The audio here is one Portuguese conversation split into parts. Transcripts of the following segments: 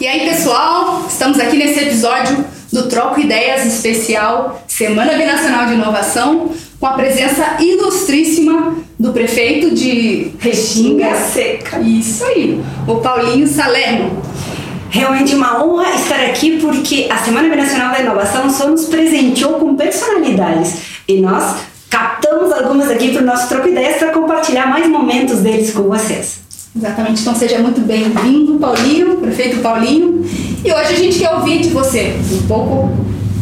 E aí, pessoal, estamos aqui nesse episódio do Troco Ideias especial Semana Binacional de Inovação, com a presença ilustríssima do prefeito de Restinga Seca. Isso aí, o Paulinho Salerno. Realmente uma honra estar aqui porque a Semana Binacional da Inovação só nos presenteou com personalidades e nós captamos algumas aqui para o nosso Troco Ideias para compartilhar mais momentos deles com vocês. Exatamente, então seja muito bem-vindo, Paulinho, prefeito Paulinho. E hoje a gente quer ouvir de você um pouco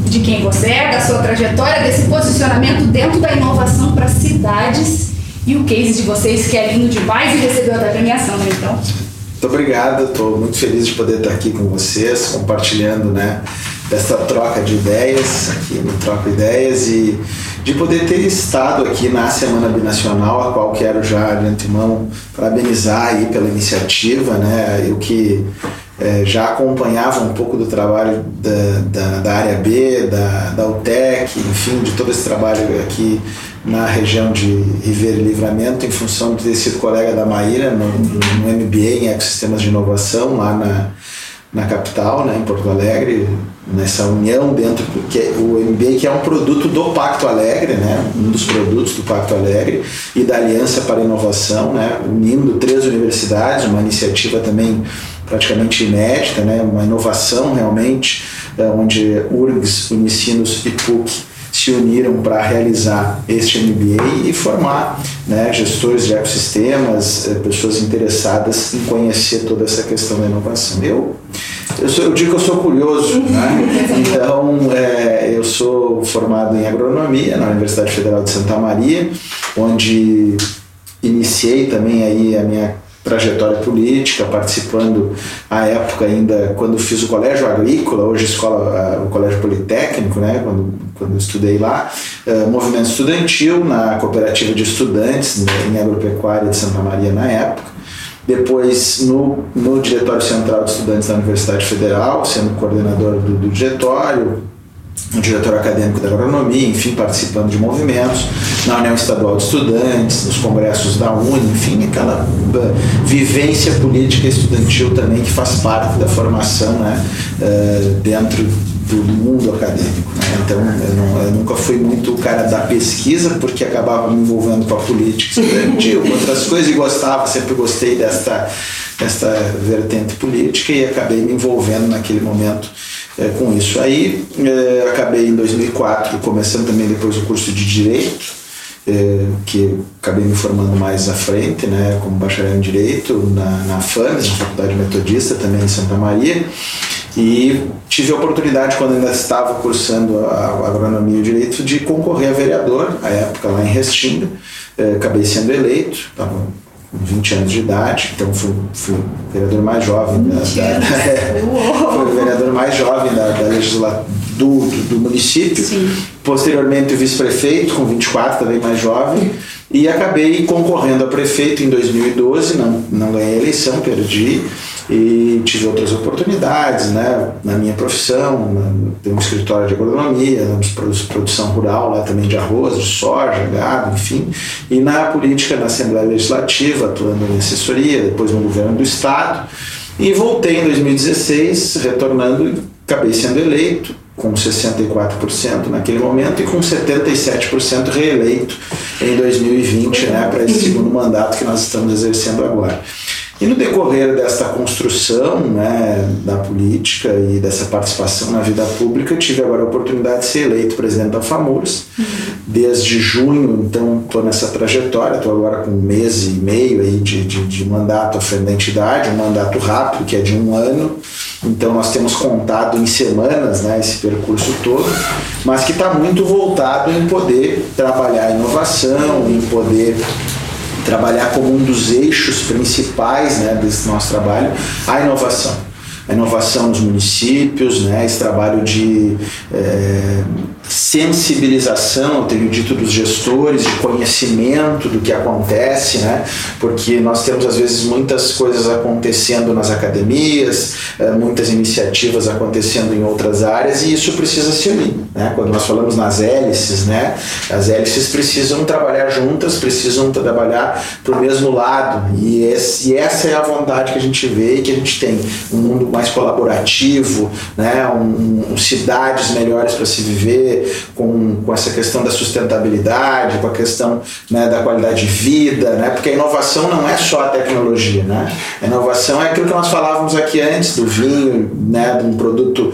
de quem você é, da sua trajetória, desse posicionamento dentro da inovação para cidades e o case de vocês que é lindo demais e recebeu a premiação, né? Então. Muito obrigado, estou muito feliz de poder estar aqui com vocês, compartilhando né, dessa troca de ideias, aqui no Troca Ideias, e de poder ter estado aqui na Semana Binacional, a qual quero já de antemão parabenizar aí pela iniciativa, né, eu que é, já acompanhava um pouco do trabalho da, da, da, área B, da, da UTEC, enfim, de todo esse trabalho aqui na região de Ribeira e Livramento, em função de ter sido colega da Maíra no, no MBA em Ecossistemas de Inovação, lá na, na capital, né, em Porto Alegre, nessa união dentro que é o MBA que é um produto do Pacto Alegre, né, um dos produtos do Pacto Alegre e da Aliança para a Inovação, né, unindo três universidades, uma iniciativa também praticamente inédita, né, uma inovação realmente, é, onde URGS, Unicinos e PUC se uniram para realizar este MBA e formar né, gestores de ecossistemas, é, pessoas interessadas em conhecer toda essa questão da inovação. Eu, eu, sou, eu digo que eu sou curioso, né? então é, eu sou formado em agronomia na Universidade Federal de Santa Maria, onde iniciei também aí a minha trajetória política, participando à época ainda quando fiz o colégio agrícola, hoje escola, o colégio politécnico, né, quando, quando eu estudei lá, uh, movimento estudantil na cooperativa de estudantes né, em agropecuária de Santa Maria na época. Depois no, no Diretório Central de Estudantes da Universidade Federal, sendo coordenador do, do diretório, diretor acadêmico da agronomia, enfim, participando de movimentos, na União Estadual de Estudantes, nos congressos da UNE, enfim, aquela vivência política estudantil também que faz parte da formação né, uh, dentro do mundo acadêmico. Né? Então, eu, não, eu, nunca fui muito o cara da pesquisa, porque acabava me envolvendo com a política estudantil, outras coisas, e gostava, sempre gostei desta, desta vertente política e acabei me envolvendo naquele momento é, com isso. Aí é, acabei em 2004 começando também depois o curso de Direito, é, que acabei me formando mais à frente, né, como bacharel em Direito na, na FAMES, na Faculdade Metodista, também em Santa Maria. E tive a oportunidade, quando ainda estava cursando a, agronomia e o direito, de concorrer a vereador, à época lá em Restinga. É, acabei sendo eleito, estava com 20 anos de idade, então fui, fui o vereador mais jovem da, da, fui o vereador mais jovem da, da legislatura do, do, do, município. Sim. Posteriormente o vice-prefeito, com 24, também mais jovem, e acabei concorrendo a prefeito em 2012, não, não ganhei a eleição, perdi e tive outras oportunidades né, na minha profissão, tenho um escritório de agronomia, produção rural lá também de arroz, de soja, gado, enfim, e na política, na Assembleia Legislativa, atuando em assessoria, depois no governo do Estado, e voltei em 2016, retornando acabei sendo eleito, com 64% naquele momento e com 77% reeleito em 2020, né, para esse segundo mandato que nós estamos exercendo agora. E no decorrer desta construção né, da política e dessa participação na vida pública, tive agora a oportunidade de ser eleito presidente da FAMURS. Uhum. Desde junho, então, estou nessa trajetória, estou agora com um mês e meio aí de, de, de mandato à frente da entidade, um mandato rápido, que é de um ano. Então, nós temos contado em semanas né, esse percurso todo, mas que está muito voltado em poder trabalhar a inovação, em poder trabalhar como um dos eixos principais né, desse nosso trabalho a inovação. A inovação nos municípios, né, esse trabalho de é, sensibilização, eu tenho dito dos gestores, de conhecimento do que acontece, né? Porque nós temos às vezes muitas coisas acontecendo nas academias, eh, muitas iniciativas acontecendo em outras áreas e isso precisa se unir, né? Quando nós falamos nas hélices, né? As hélices precisam trabalhar juntas, precisam trabalhar para o mesmo lado e, esse, e essa é a vontade que a gente vê e que a gente tem um mundo mais colaborativo, né? Um, um cidades melhores para se viver com, com essa questão da sustentabilidade, com a questão né, da qualidade de vida, né? porque a inovação não é só a tecnologia. Né? A inovação é aquilo que nós falávamos aqui antes, do vinho, né, de um produto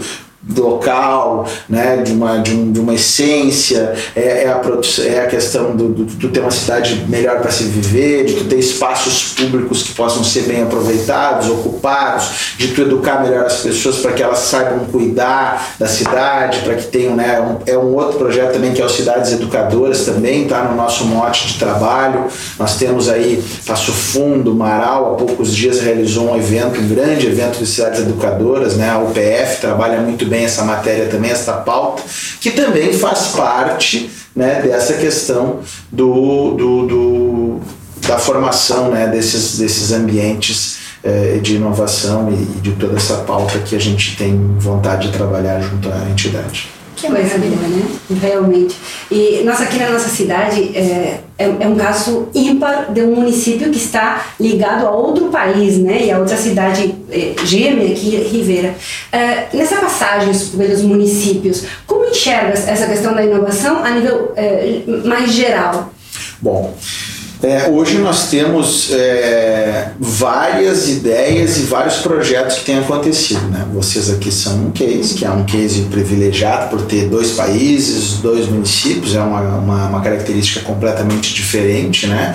local, né, de, uma, de, um, de uma essência, é, é, a, é a questão do, do, do ter uma cidade melhor para se viver, de tu ter espaços públicos que possam ser bem aproveitados, ocupados, de tu educar melhor as pessoas para que elas saibam cuidar da cidade, para que tenham, né, um, é um outro projeto também que é o Cidades Educadoras também, está no nosso mote de trabalho, nós temos aí Passo Fundo, Marau, há poucos dias realizou um evento, um grande evento de cidades educadoras, né, a UPF trabalha muito bem bem essa matéria também, essa pauta, que também faz parte né, dessa questão do, do, do da formação né, desses, desses ambientes eh, de inovação e, e de toda essa pauta que a gente tem vontade de trabalhar junto à entidade. Que coisa boa, né? Realmente. E nós aqui na nossa cidade é, é, é, um caso ímpar de um município que está ligado a outro país, né? E a outra cidade é, gêmea aqui, Rivera. É, nessa passagem pelos municípios, como enxergas essa questão da inovação a nível é, mais geral? Bom, é, hoje nós temos é, várias ideias e vários projetos que têm acontecido. Né? Vocês aqui são um case, que é um case privilegiado por ter dois países, dois municípios, é uma, uma, uma característica completamente diferente, né?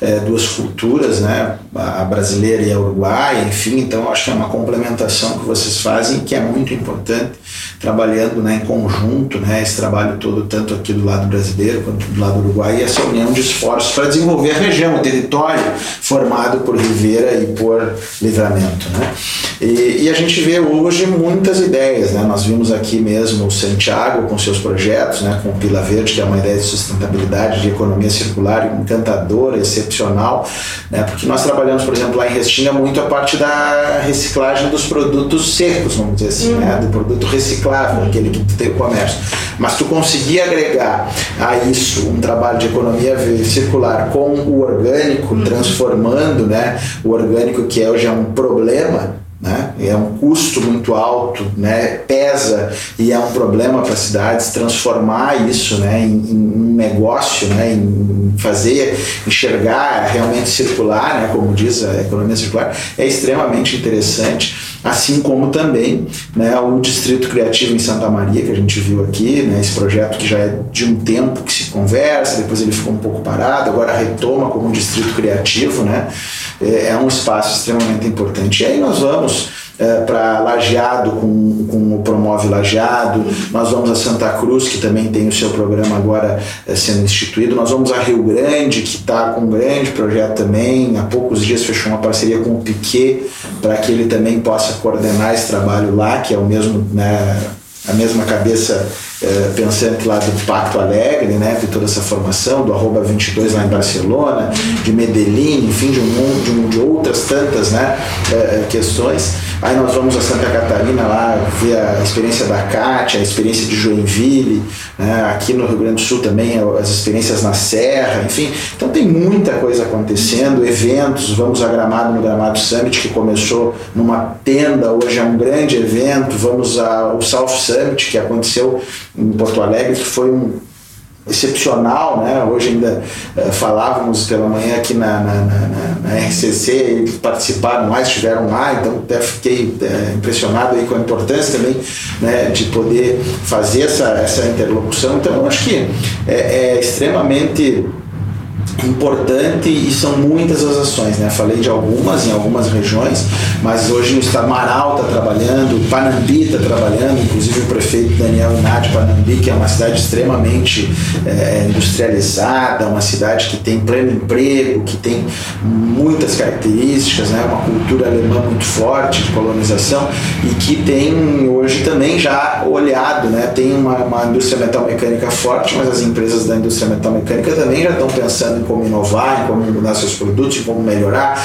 É, duas culturas, né? a brasileira e a uruguaia, enfim, então acho que é uma complementação que vocês fazem que é muito importante, trabalhando né, em conjunto, né, esse trabalho todo, tanto aqui do lado brasileiro quanto do lado uruguaio, e essa união de esforços para desenvolver desenvolver a região, o território formado por Ribeira e por Livramento. Né? E, e, a gente vê hoje muitas ideias. Né? Nós vimos aqui mesmo o Santiago com seus projetos, né? com o Pila Verde, que é uma ideia de sustentabilidade, de economia circular encantadora, excepcional, né? porque nós trabalhamos, por exemplo, lá em Restinga muito a parte da reciclagem dos produtos secos, vamos dizer assim, uhum. né? do produto reciclável, aquele que tem o comércio. Mas tu conseguir agregar a isso um trabalho de economia circular com o orgânico, uhum. transformando né, o orgânico, que hoje é um problema, né? É um custo muito alto, né? Pesa e é um problema para as cidades transformar isso, né? Em, em, um negócio, né? Em fazer enxergar realmente circular, né? Como diz a economia circular, é extremamente interessante assim como também né, o Distrito Criativo em Santa Maria, que a gente viu aqui, né, esse projeto que já é de um tempo que conversa, depois ele ficou um pouco parado, agora retoma como um Distrito Criativo, né, é, é um espaço extremamente importante. E aí nós vamos é, para Lajeado com, com o Promove Lajeado, nós vamos a Santa Cruz, que também tem o seu programa agora é, sendo instituído, nós vamos a Rio Grande, que está com um grande projeto também, há poucos dias fechou uma parceria com o Piquet, para que ele também possa coordenar esse trabalho lá, que é o mesmo, né, a mesma cabeça é, pensante lá do Pacto Alegre, né, de toda essa formação, do arroba 22 lá em Barcelona, de Medellín, enfim, de, um, de, um, de outras tantas né, é, questões. Aí nós vamos a Santa Catarina lá ver a experiência da Cátia, a experiência de Joinville, né? aqui no Rio Grande do Sul também as experiências na Serra, enfim. Então tem muita coisa acontecendo, eventos, vamos a Gramado no Gramado Summit, que começou numa tenda, hoje é um grande evento, vamos ao South Summit, que aconteceu em Porto Alegre, que foi um excepcional, né? Hoje ainda uh, falávamos pela manhã aqui na, na, na, na, RCC, eles participaram mais, estiveram lá, então até fiquei uh, impressionado aí com a importância também né, de poder fazer essa, essa interlocução. Então, acho que é, é extremamente importante e são muitas as ações, né? Falei de algumas em algumas regiões, mas hoje no estado Marau está trabalhando, Panambi está trabalhando, inclusive o prefeito Daniel Inade Panambi, que é uma cidade extremamente é, industrializada, uma cidade que tem pleno emprego, que tem muitas características, né? Uma cultura alemã muito forte de colonização e que tem hoje também já olhado, né? Tem uma, uma indústria metal mecânica forte, mas as empresas da indústria metal mecânica também já estão pensando em como inovar, em como mudar seus produtos, em como melhorar.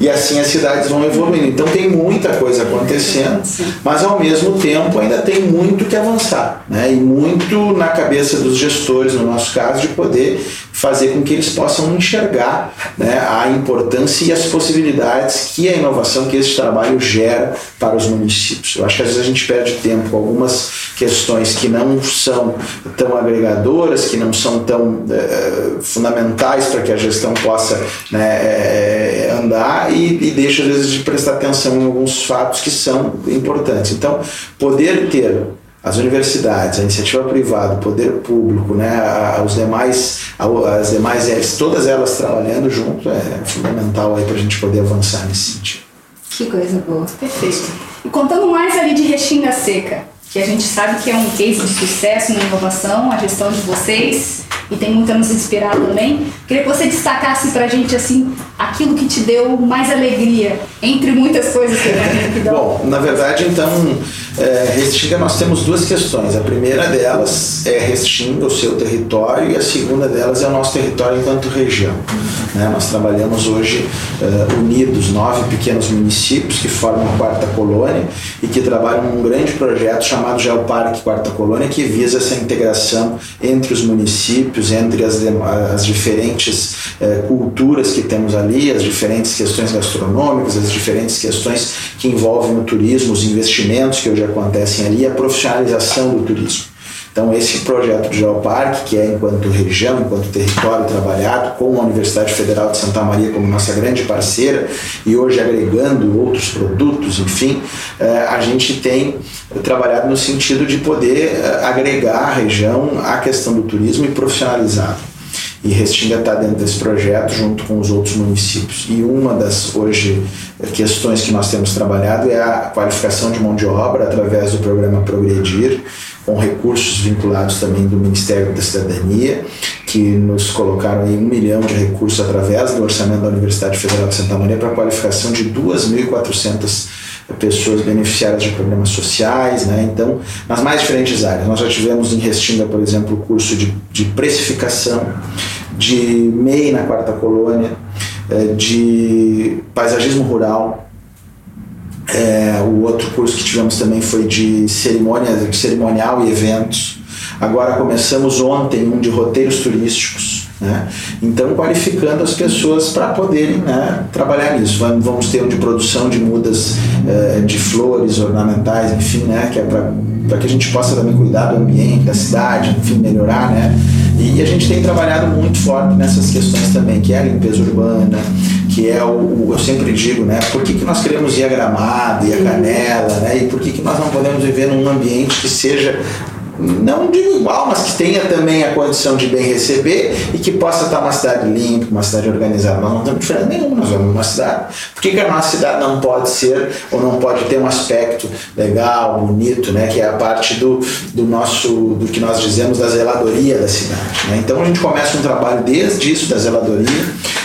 E assim as cidades vão evoluindo. Então tem muita coisa acontecendo, mas ao mesmo tempo ainda tem muito que avançar. Né? E muito na cabeça dos gestores, no nosso caso, de poder fazer com que eles possam enxergar né, a importância e as possibilidades que a inovação, que esse trabalho gera para os municípios. Eu acho que às vezes a gente perde tempo com algumas questões que não são tão agregadoras, que não são tão é, fundamentais para que a gestão possa né, é, andar e, e deixa às vezes de prestar atenção em alguns fatos que são importantes. Então, poder ter as universidades, a iniciativa privada, o poder público, né, os demais, as demais, todas elas trabalhando junto é fundamental aí para a gente poder avançar nesse sentido. Que coisa boa. Perfeito. E contando mais ali de Restinga Seca, que a gente sabe que é um case de sucesso na inovação, a gestão de vocês, e tem muito a nos inspirar também. Queria que você destacasse pra gente, assim, aquilo que te deu mais alegria, entre muitas coisas que imagino que dão. Bom, na verdade, então, é, Restinga nós temos duas questões. A primeira delas é Restinga, o seu território, e a segunda delas é o nosso território enquanto região. Né? Nós trabalhamos hoje uh, unidos nove pequenos municípios que formam a Quarta Colônia e que trabalham num grande projeto chamado Geoparque Quarta Colônia, que visa essa integração entre os municípios, entre as, as diferentes uh, culturas que temos ali, as diferentes questões gastronômicas, as diferentes questões que envolvem o turismo, os investimentos que hoje acontecem ali, a profissionalização do turismo. Então, esse projeto de Geoparque, que é enquanto região, enquanto território trabalhado, com a Universidade Federal de Santa Maria como nossa grande parceira, e hoje agregando outros produtos, enfim, eh, a gente tem trabalhado no sentido de poder eh, agregar a região à questão do turismo e profissionalizá-lo. E Restinga está dentro desse projeto junto com os outros municípios. E uma das hoje questões que nós temos trabalhado é a qualificação de mão de obra através do programa Progredir, com recursos vinculados também do Ministério da Cidadania, que nos colocaram aí um milhão de recursos através do orçamento da Universidade Federal de Santa Maria para a qualificação de 2.400 pessoas beneficiárias de programas sociais, né? então, nas mais diferentes áreas. Nós já tivemos em Restinga, por exemplo, o curso de, de precificação, de MEI na quarta colônia, é, de paisagismo rural. É, o outro curso que tivemos também foi de cerimônia, cerimonial e eventos. Agora começamos ontem um de roteiros turísticos. Né? Então, qualificando as pessoas para poderem né, trabalhar nisso. Vamos ter um de produção de mudas eh, de flores ornamentais, enfim, né, que é para que a gente possa também cuidar do ambiente, da cidade, enfim, melhorar. Né? E a gente tem trabalhado muito forte nessas questões também, que é a limpeza urbana, que é o, eu sempre digo, né, por que, que nós queremos ir a Gramado e a Canela, né, e por que, que nós não podemos viver num ambiente que seja não digo igual, mas que tenha também a condição de bem receber e que possa estar uma cidade limpa, uma cidade organizada. Nós não temos diferença nenhuma, nós vamos uma cidade. Por que, que, a nossa cidade não pode ser ou não pode ter um aspecto legal, bonito, né? que é a parte do, do nosso, do que nós dizemos da zeladoria da cidade. Né? Então a gente começa um trabalho desde isso, da zeladoria,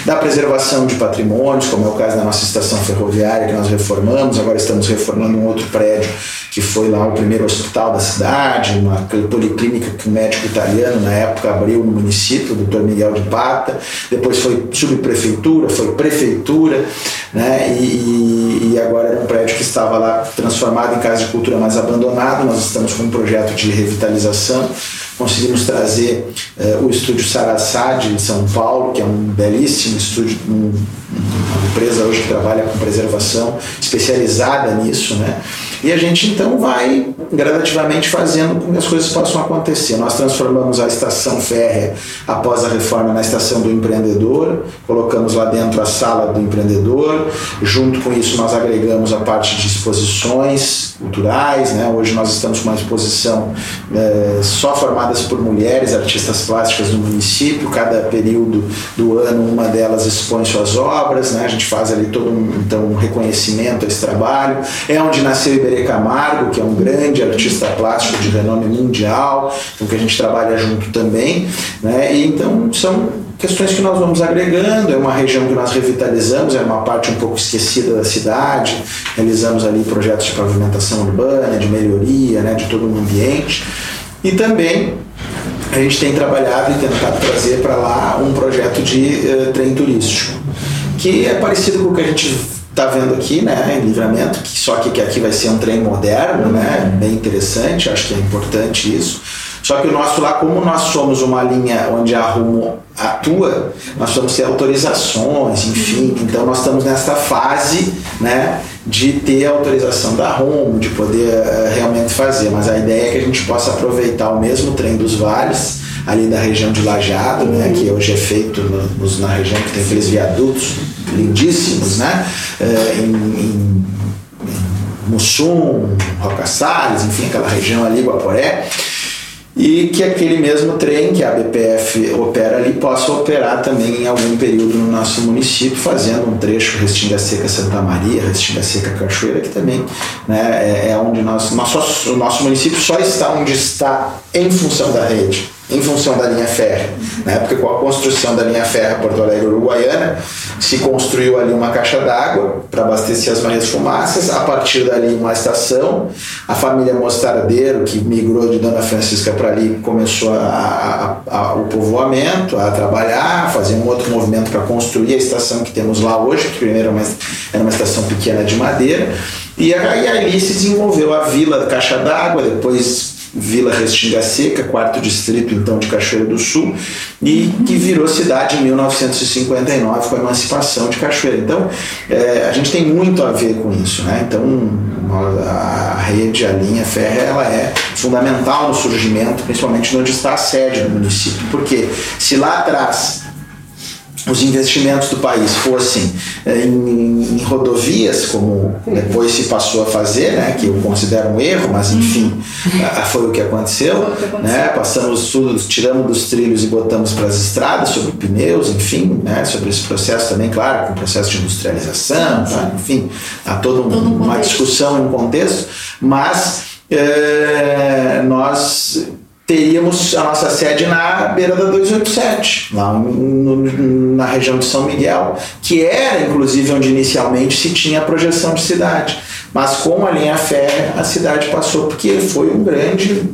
da preservação de patrimônios, como é o caso da nossa estação ferroviária que nós reformamos, agora estamos reformando um outro prédio que foi lá o primeiro hospital da cidade, uma policlínica que um médico italiano na época abriu no município, o doutor Miguel de Pata, depois foi subprefeitura, foi prefeitura, né? E, e, agora era um prédio que estava lá transformado em casa de cultura mais abandonado. Nós estamos com um projeto de revitalização. Conseguimos trazer eh, o estúdio Sarassá de São Paulo, que é um belíssimo estúdio, um, uma empresa hoje que trabalha com preservação, especializada nisso, né? E a gente então vai gradativamente fazendo com que as coisas possam acontecer. Nós transformamos a estação férrea após a reforma na estação do empreendedor, colocamos lá dentro a sala do empreendedor, junto com isso nós agregamos a parte de exposições culturais, né? hoje nós estamos com uma exposição é, só formadas por mulheres, artistas plásticas do município, cada período do ano uma delas expõe suas obras, né? a gente faz ali todo um, então, um reconhecimento a esse trabalho, é onde nasceu Camargo, que é um grande artista plástico de renome mundial, então que a gente trabalha junto também, né? e então são questões que nós vamos agregando, é uma região que nós revitalizamos, é uma parte um pouco esquecida da cidade, realizamos ali projetos de pavimentação urbana, de melhoria, né, de todo o ambiente, e também a gente tem trabalhado e tentado trazer para lá um projeto de uh, trem turístico, que é parecido com o que a gente está vendo aqui, né, em Livramento, que só que aqui vai ser um trem moderno, né, bem interessante, acho que é importante isso só que o nosso lá, como nós somos uma linha onde a Rumo atua, nós vamos ter autorizações, enfim. Então nós estamos nessa fase, né, de ter autorização da Rumo, de poder uh, realmente fazer. Mas a ideia é que a gente possa aproveitar o mesmo trem dos vales ali da região de Lajeado, né, que hoje é feito no, na região que tem aqueles viadutos lindíssimos, né, uh, em, em, em Mussum, Roca Salles, enfim, aquela região ali, Guaporé e que aquele mesmo trem que a BPF opera ali possa operar também em algum período no nosso município, fazendo um trecho Restinga Seca Santa Maria, Restinga Seca Cachoeira, que também né, é, é onde nós, o nosso município só está onde está em função da rede em função da linha férrea. Né? Porque com a construção da linha férrea Porto Alegre Uruguaiana, se construiu ali uma caixa d'água para abastecer as Marés Fumaças, a partir dali uma estação, a família Mostardeiro, que migrou de Dona Francisca para ali, começou a, a, a, o povoamento, a trabalhar, fazer um outro movimento para construir a estação que temos lá hoje, que primeiro era uma, era uma estação pequena de madeira, e aí ali se desenvolveu a vila da Caixa d'Água, depois Vila Restinga Seca, quarto distrito então de Cachoeira do Sul, e que virou cidade em 1959 com a emancipação de Cachoeira. Então, é, a gente tem muito a ver com isso, né? Então, a rede, a linha férrea, ela é fundamental no surgimento, principalmente onde está a sede do município, porque se lá atrás os investimentos do país fossem eh, em, em, rodovias, como depois se passou a fazer, né, que eu considero um erro, mas enfim, foi o que aconteceu. Foi o que aconteceu. Né, passamos tudo, tiramos dos trilhos e botamos para as estradas, sobre pneus, enfim, né, sobre esse processo também, claro, com o processo de industrialização, tá, enfim, há toda um, uma discussão em um contexto, mas é, nós teríamos a nossa sede na beira da 287, lá no, na região de São Miguel, que era inclusive onde inicialmente se tinha a projeção de cidade. Mas com a linha férrea, a cidade passou porque foi um grande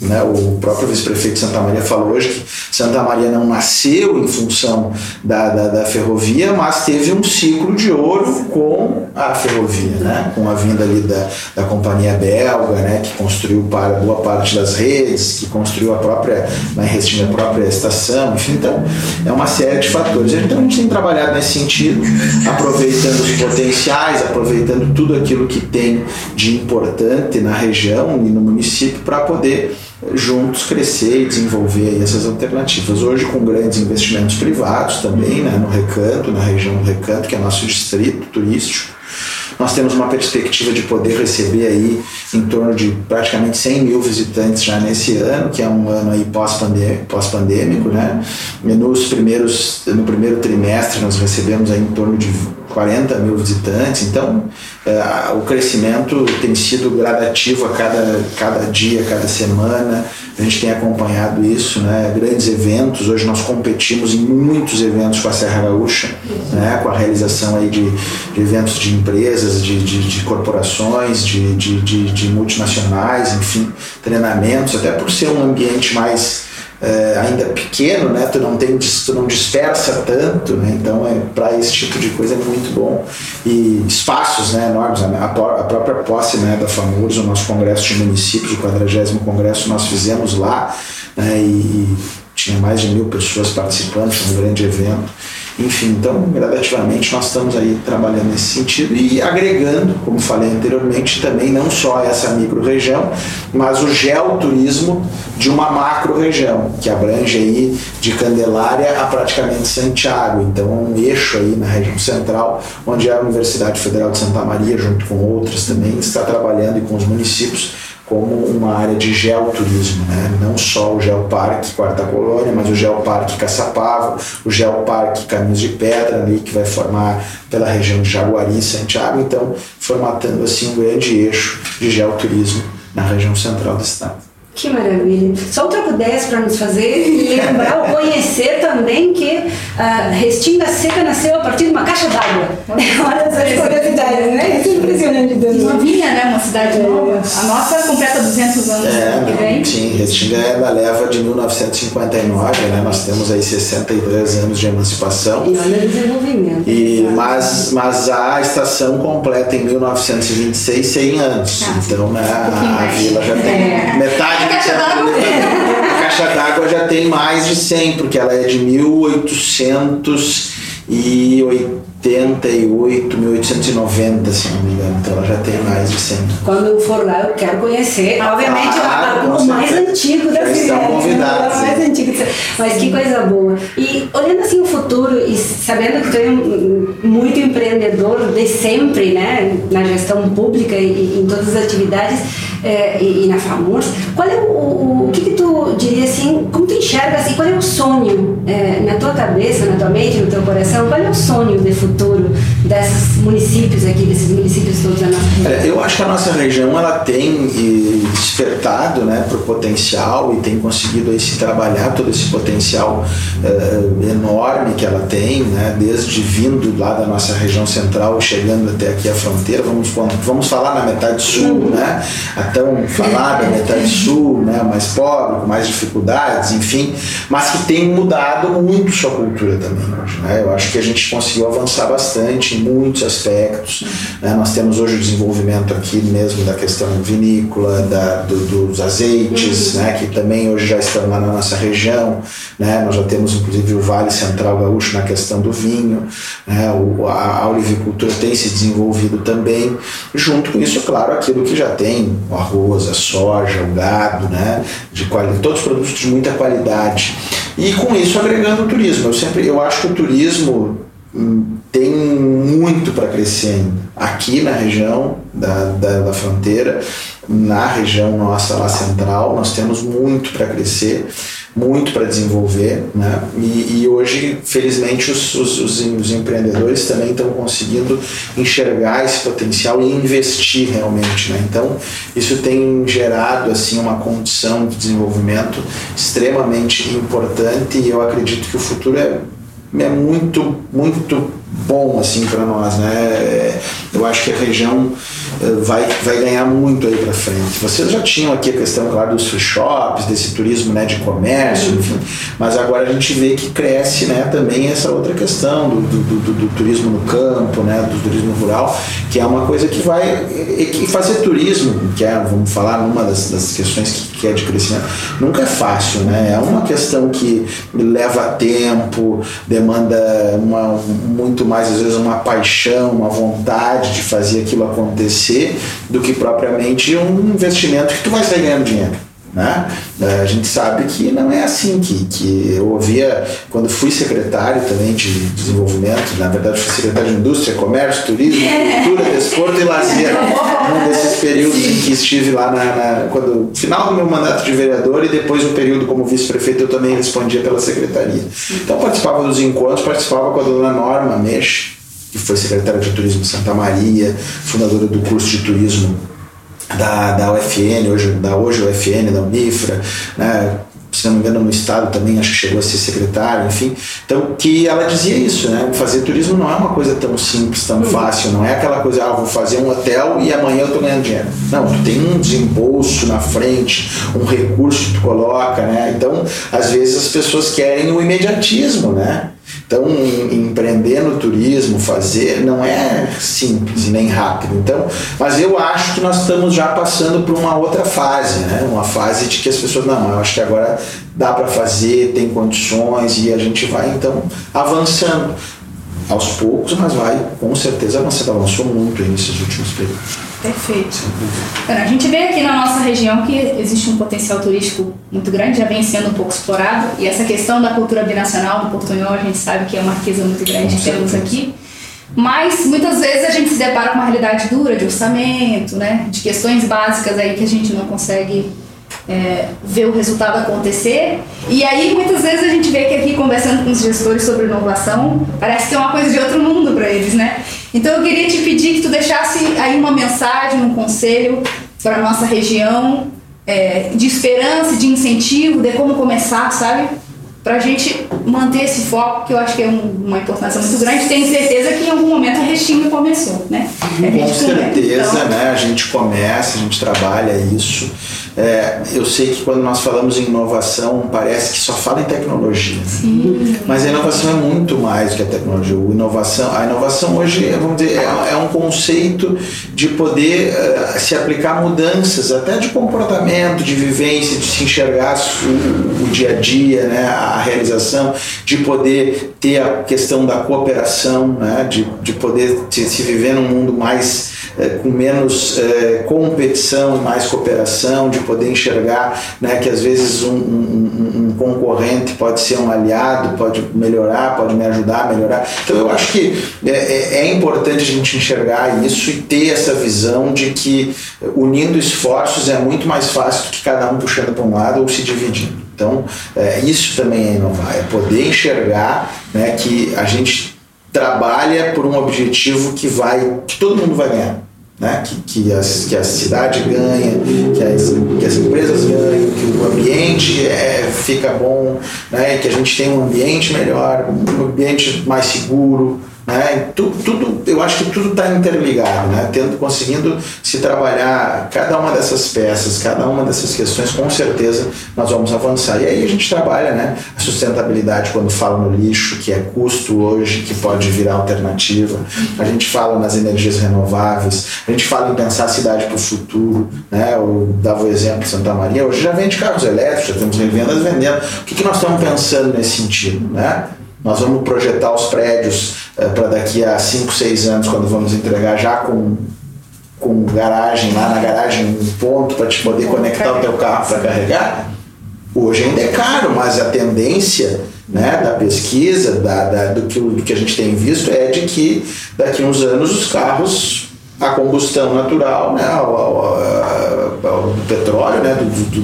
né? O próprio vice-prefeito de Santa Maria falou hoje que Santa Maria não nasceu em função da, da, da, ferrovia, mas teve um ciclo de ouro com a ferrovia, né? com a vinda ali da, da companhia belga, né? que construiu para boa parte das redes, que construiu a própria, na Restinga, a própria estação, enfim, então é uma série de fatores. Então a gente tem trabalhado nesse sentido, aproveitando os potenciais, aproveitando tudo aquilo que tem de importante na região e no município para poder juntos crescer e desenvolver essas alternativas. Hoje com grandes investimentos privados também, né, no Recanto, na região do Recanto, que é nosso distrito turístico, nós temos uma perspectiva de poder receber aí em torno de praticamente 100 mil visitantes já nesse ano, que é um ano aí pós-pandêmico, né? Nos primeiros, no primeiro trimestre nós recebemos aí em torno de 40 mil visitantes, então é, o crescimento tem sido gradativo a cada, cada dia, cada semana, a gente tem acompanhado isso, né? grandes eventos, hoje nós competimos em muitos eventos com a Serra Gaúcha, né? com a realização aí de, de eventos de empresas, de, de, de corporações, de, de, de, de multinacionais, enfim, treinamentos, até por ser um ambiente mais é, ainda pequeno, né? Tu não tem, tu não dispersa tanto, né? Então é para esse tipo de coisa é muito bom e espaços, né? Enormes. A, a própria posse, né? Da FAMURS, o nosso congresso de municípios, o 40 congresso nós fizemos lá, né? E tinha mais de mil pessoas participando, foi um grande evento. Enfim, então, gradativamente, nós estamos aí trabalhando nesse sentido e agregando, como falei anteriormente, também não só essa micro-região, mas o geoturismo de uma macro-região, que abrange aí de Candelária a praticamente Santiago. Então, um eixo aí na região central, onde a Universidade Federal de Santa Maria, junto com outras também, está trabalhando e com os municípios como uma área de geoturismo, né? não só o Geoparque Quarta Colônia, mas o Geoparque Caçapava, o Geoparque Caminhos de Pedra, ali, que vai formar pela região de Jaguari e Santiago, então formatando assim um grande eixo de geoturismo na região central do estado. Que maravilha. Só o troco 10 para nos fazer lembrar ou conhecer também que a Restinga Seca nasceu a partir de uma caixa d'água. Olha curiosidades, né? Isso é impressionante. Novinha, né? Uma cidade nova. A nossa completa 200 anos é, que vem. Sim, Restinga é da leva de 1959, né? Nós temos aí 63 anos de emancipação. E olha o desenvolvimento. E, mas, mas a estação completa em 1926 100 anos. Ah, então, né, a, a vila já tem é. metade a caixa d'água. A caixa d'água já tem mais de 100, porque ela é de 1880 88, 1890, se não me engano. Então ela já tem mais de 100. Quando eu for lá, eu quero conhecer, obviamente, Ah, o com mais antigo da cidade. convidados, O mais sim. antigo. Mas que coisa boa. E olhando assim o futuro e sabendo que tu é muito empreendedor de sempre, né, na gestão pública e, em todas as atividades eh, e, e na FAMURS, qual é o, o, o que, que tu diria assim, como tu enxerga assim, qual é o sonho eh, na tua cabeça, na tua mente, no teu coração, qual é o sonho de futuro futuro desses municípios aqui, desses municípios todos da nossa região? É, Eu acho que a nossa região ela tem despertado né, para o potencial e tem conseguido aí, se trabalhar todo esse potencial eh, enorme que ela tem, né, desde vindo lá da nossa região central, chegando até aqui a fronteira. Vamos, vamos falar na metade sul, né, a tão falada metade sul, né, mais pobre, com mais dificuldades, enfim, mas que tem mudado muito sua cultura também. Né? Eu acho que a gente conseguiu avançar bastante em muitos aspectos. Né? Nós temos hoje o desenvolvimento aqui mesmo da questão vinícola, da, do- dos azeites, né? que também hoje já estão lá na nossa região. Né? Nós já temos inclusive o Vale Central Gaúcho na questão do vinho. Né? O, a, a olivicultura tem se desenvolvido também. Junto com isso, claro, aquilo que já tem, o arroz, a soja, o gado, né? de quali- todos os produtos de muita qualidade. E com isso agregando o turismo. Eu sempre eu acho que o turismo tem muito para crescer ainda. Aqui na região da, da, da fronteira, na região nossa lá central, nós temos muito para crescer, muito para desenvolver. Né? E, e hoje, felizmente, os, os, os, os empreendedores também estão conseguindo enxergar esse potencial e investir realmente. Né? Então, isso tem gerado assim uma condição de desenvolvimento extremamente importante e eu acredito que o futuro é é muito muito bom assim para nós né? É, eu acho que a região eh, vai vai ganhar muito aí para frente. Vocês já tinham aqui a questão claro dos free shops desse turismo né de comércio enfim mas agora a gente vê que cresce né também essa outra questão do, do, do- do turismo no campo né do turismo rural que é uma coisa que vai e fazer turismo que é vamos falar numa das, das questões que, que é de crescimento nunca é fácil né? É uma questão que leva tempo demanda uma, muito mais às vezes uma paixão uma vontade de fazer aquilo acontecer do que propriamente um investimento que tu vai sair ganhando dinheiro né? A gente sabe que não é assim que, que eu ouvia quando fui secretário também de desenvolvimento, na verdade fui secretário de indústria, comércio, turismo, cultura, desporto e lazer, um desses períodos em que estive lá na, na- quando final do meu mandato de vereador e depois um período como vice-prefeito eu também respondia pela secretaria. Então participava dos encontros, participava com a dona Norma Mesh, que foi secretária de turismo de Santa Maria, fundadora do curso de turismo da, da UFN, hoje, da hoje UFN, da Unifra, né? se não me engano no estado também acho que chegou a ser secretário, enfim. Então, que ela dizia isso, né? Fazer turismo não é uma coisa tão simples, tão fácil, não é aquela coisa, ah, vou fazer um hotel e amanhã eu tô ganhando dinheiro. Não, tu tem um desembolso na frente, um recurso que tu coloca, né? Então, às vezes as pessoas querem o imediatismo, né? Então, empreender no turismo, fazer, não é simples nem rápido. Então, mas eu acho que nós estamos já passando por uma outra fase, né? Uma fase de que as pessoas, não, eu acho que agora dá para fazer, tem condições e a gente vai então avançando aos poucos, mas vai com certeza avançando. Avançou muito nesses últimos períodos. Perfeito. A gente vê aqui na nossa região que existe um potencial turístico muito grande, já vem sendo um pouco explorado, e essa questão da cultura binacional do Portunhol, a gente sabe que é uma riqueza muito grande que temos aqui. Mas muitas vezes a gente se depara com uma realidade dura de orçamento, né, de questões básicas aí que a gente não consegue é, ver o resultado acontecer. E aí muitas vezes a gente vê que aqui conversando com os gestores sobre inovação, parece que é uma coisa de outro mundo para eles, né? Então eu queria te pedir que tu deixasse aí uma mensagem, um conselho para a nossa região é, de esperança, de incentivo, de como começar, sabe? Para a gente manter esse foco, que eu acho que é um, uma importância muito grande. Tenho certeza que em algum momento a Restinga começou, né? É Com certeza, então, né? A gente começa, a gente trabalha isso. É, eu sei que quando nós falamos em inovação, parece que só fala em tecnologia. Sim. Mas a inovação é muito mais do que a tecnologia. A inovação, a inovação hoje vamos dizer, é, é um conceito de poder uh, se aplicar mudanças, até de comportamento, de vivência, de se enxergar o, o dia a dia, né, a realização, de poder ter a questão da cooperação, né, de, de poder se, se viver num mundo mais é, com menos é, competição mais cooperação, de poder enxergar né, que às vezes um, um, um, concorrente pode ser um aliado, pode melhorar, pode me ajudar a melhorar. Então eu acho que é, é, é importante a gente enxergar isso e ter essa visão de que unindo esforços é muito mais fácil do que cada um puxando para um lado ou se dividindo. Então, é, isso também é inovar, é poder enxergar né, que a gente trabalha por um objetivo que vai, que todo mundo vai ganhar né? que, que, as, que a cidade ganha, que as, que as empresas ganham, que o ambiente é, fica bom, né? que a gente tem um ambiente melhor, um ambiente mais seguro, né? Tudo, eu acho que tudo está interligado, né? Tendo, conseguindo se trabalhar cada uma dessas peças, cada uma dessas questões, com certeza nós vamos avançar. E aí a gente trabalha né? a sustentabilidade quando fala no lixo, que é custo hoje, que pode virar alternativa. A gente fala nas energias renováveis, a gente fala em pensar a cidade para o futuro. Né? Eu dava o exemplo de Santa Maria, hoje já vende carros elétricos, já temos revendas vendendo. O que, que nós estamos pensando nesse sentido? Né? Nós vamos projetar os prédios uh, para daqui a 5, 6 anos, quando vamos entregar já com, com garagem, lá na garagem, um ponto para te poder conectar o teu carro para carregar. Hoje ainda é caro, mas a tendência né, da pesquisa, da, da, do, que, do que a gente tem visto, é de que daqui a uns anos os carros a combustão natural, né, o, petróleo, né, do, do,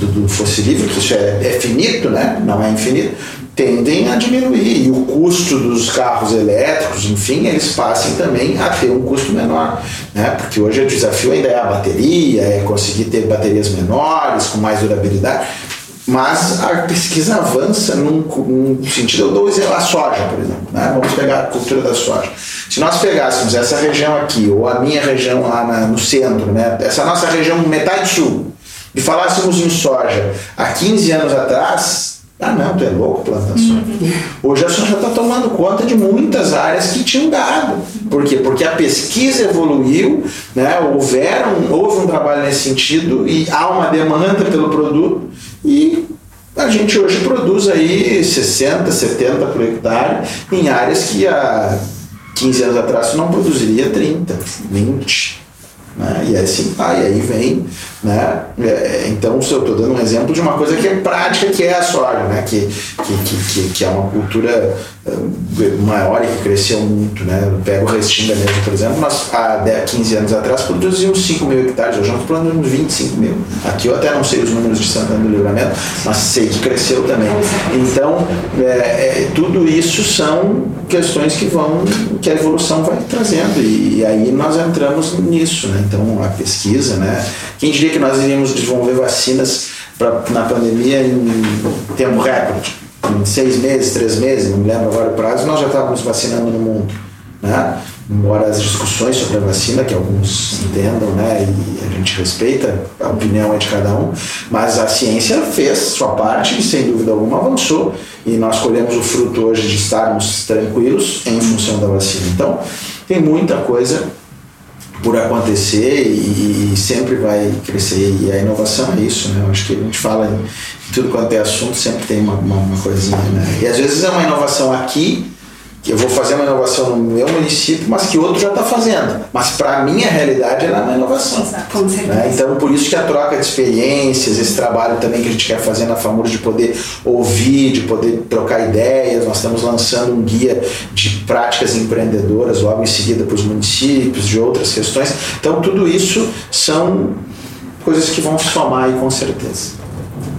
do, do, fossilífero, que isso é, é finito, né, não é infinito, tendem a diminuir e o custo dos carros elétricos, enfim, eles passem também a ter um custo menor, né? Porque hoje o desafio ainda é a bateria, é conseguir ter baterias menores com mais durabilidade, mas a pesquisa avança num, num sentido. Eu dou exemplo a soja, por exemplo, né? Vamos pegar a cultura da soja. Se nós pegássemos essa região aqui ou a minha região lá na, no centro, né? Essa nossa região metade sul e falássemos em soja há 15 anos atrás ah, não, tu é louco plantar soja. Uhum. Hoje a soja está tomando conta de muitas áreas que tinham gado. Por quê? Porque a pesquisa evoluiu, né? Houveram, houve um trabalho nesse sentido e há uma demanda pelo produto e a gente hoje produz aí 60, 70 por hectare em áreas que há 15 anos atrás não produziria 30, 20. Né? E assim, e aí vem né? É, então, eu estou dando um exemplo de uma coisa que é prática, que é a soja, né? que, que, que, que é uma cultura eh, maior e que cresceu muito. Né? Eu pego o Restinga mesmo, por exemplo, nós há 10, 15 anos atrás produzíamos 5 mil hectares, hoje nós produzimos 25 mil. Aqui eu até não sei os números de Santana do Livramento, mas sei que cresceu também. Então, é, é, tudo isso são questões que vão, que a evolução vai trazendo, e, e aí nós entramos nisso. Né? Então, a pesquisa, né? quem diria que nós iríamos desenvolver vacinas pra, na pandemia em tempo recorde. Em seis meses, três meses, não me lembro agora o prazo, nós já estávamos vacinando no mundo. né? embora as discussões sobre a vacina, que alguns entendam, né, e a gente respeita, a opinião é de cada um, mas a ciência fez sua parte e, sem dúvida alguma, avançou. E nós colhemos o fruto hoje de estarmos tranquilos em função da vacina. Então, tem muita coisa por acontecer e, e, sempre vai crescer. E a inovação é isso, né? Eu acho que a gente fala em tudo quanto é assunto, sempre tem uma, uma, uma coisinha, né? E às vezes é uma inovação aqui que eu vou fazer uma inovação no meu município, mas que outro já está fazendo. Mas para a minha realidade ela é uma inovação. Exato. Né? Então, por isso que a troca de experiências, esse trabalho também que a gente quer fazer na FAMUR de poder ouvir, de poder trocar ideias, nós estamos lançando um guia de práticas empreendedoras logo em seguida para os municípios, de outras questões. Então, tudo isso são coisas que vão somar aí com certeza.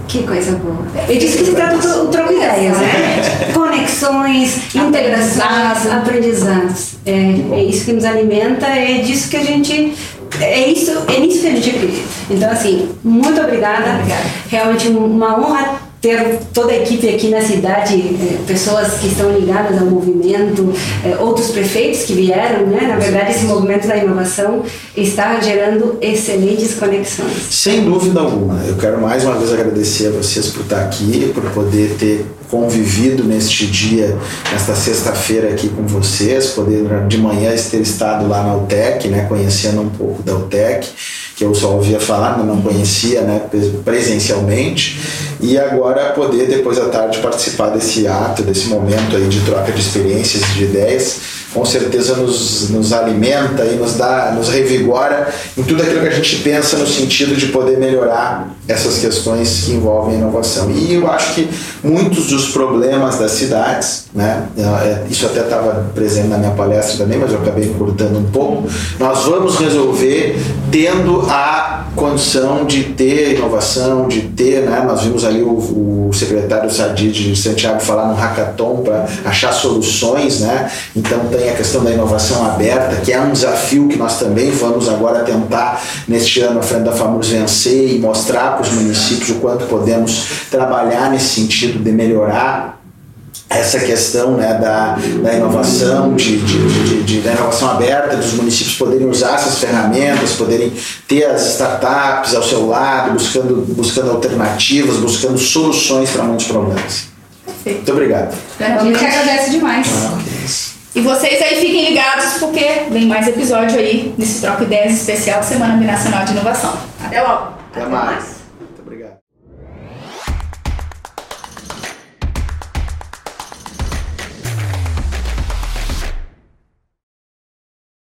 Que coisa boa. E disso que se trata o troco ideias, né? Conexões, integrações, aprendizados. É, é isso que nos alimenta, é disso que a gente. É isso, é nisso que a gente acredita. Então, assim, muito obrigada. Obrigada. Realmente uma honra ter toda a equipe aqui na cidade, eh, pessoas que estão ligadas ao movimento, eh, outros prefeitos que vieram, né? Na verdade, esse movimento da inovação está gerando excelentes conexões. Sem dúvida alguma. Eu quero mais uma vez agradecer a vocês por estar aqui, por poder ter convivido neste dia, nesta sexta-feira aqui com vocês, poder de manhã ter estado lá na UTEC, né, conhecendo um pouco da UTEC, que eu só ouvia falar, mas não conhecia né, presencialmente, e agora poder depois à tarde participar desse ato, desse momento aí de troca de experiências de ideias, com certeza nos, nos alimenta e nos dá, nos revigora em tudo aquilo que a gente pensa no sentido de poder melhorar essas questões que envolvem inovação. E eu acho que muitos dos problemas das cidades, né, é, isso até estava presente na minha palestra também, mas eu acabei cortando um pouco, nós vamos resolver tendo a condição de ter inovação, de ter, né, nós vimos ali o, o secretário Sadi de Santiago falar no hackathon para achar soluções, né, então tem a questão da inovação aberta, que é um desafio que nós também vamos agora tentar neste ano à frente da FAMURS vencer e mostrar para os municípios o quanto podemos trabalhar nesse sentido de melhorar essa questão né, da, da inovação, de, de, de, da inovação aberta, dos municípios poderem usar essas ferramentas, poderem ter as startups ao seu lado, buscando, buscando alternativas, buscando soluções para muitos problemas. Perfeito. Muito obrigado. A gente agradece demais. Ah. E vocês aí fiquem ligados porque vem mais episódio aí nesse Troca Ideias especial Semana Binacional de Inovação. Até logo! Até mais.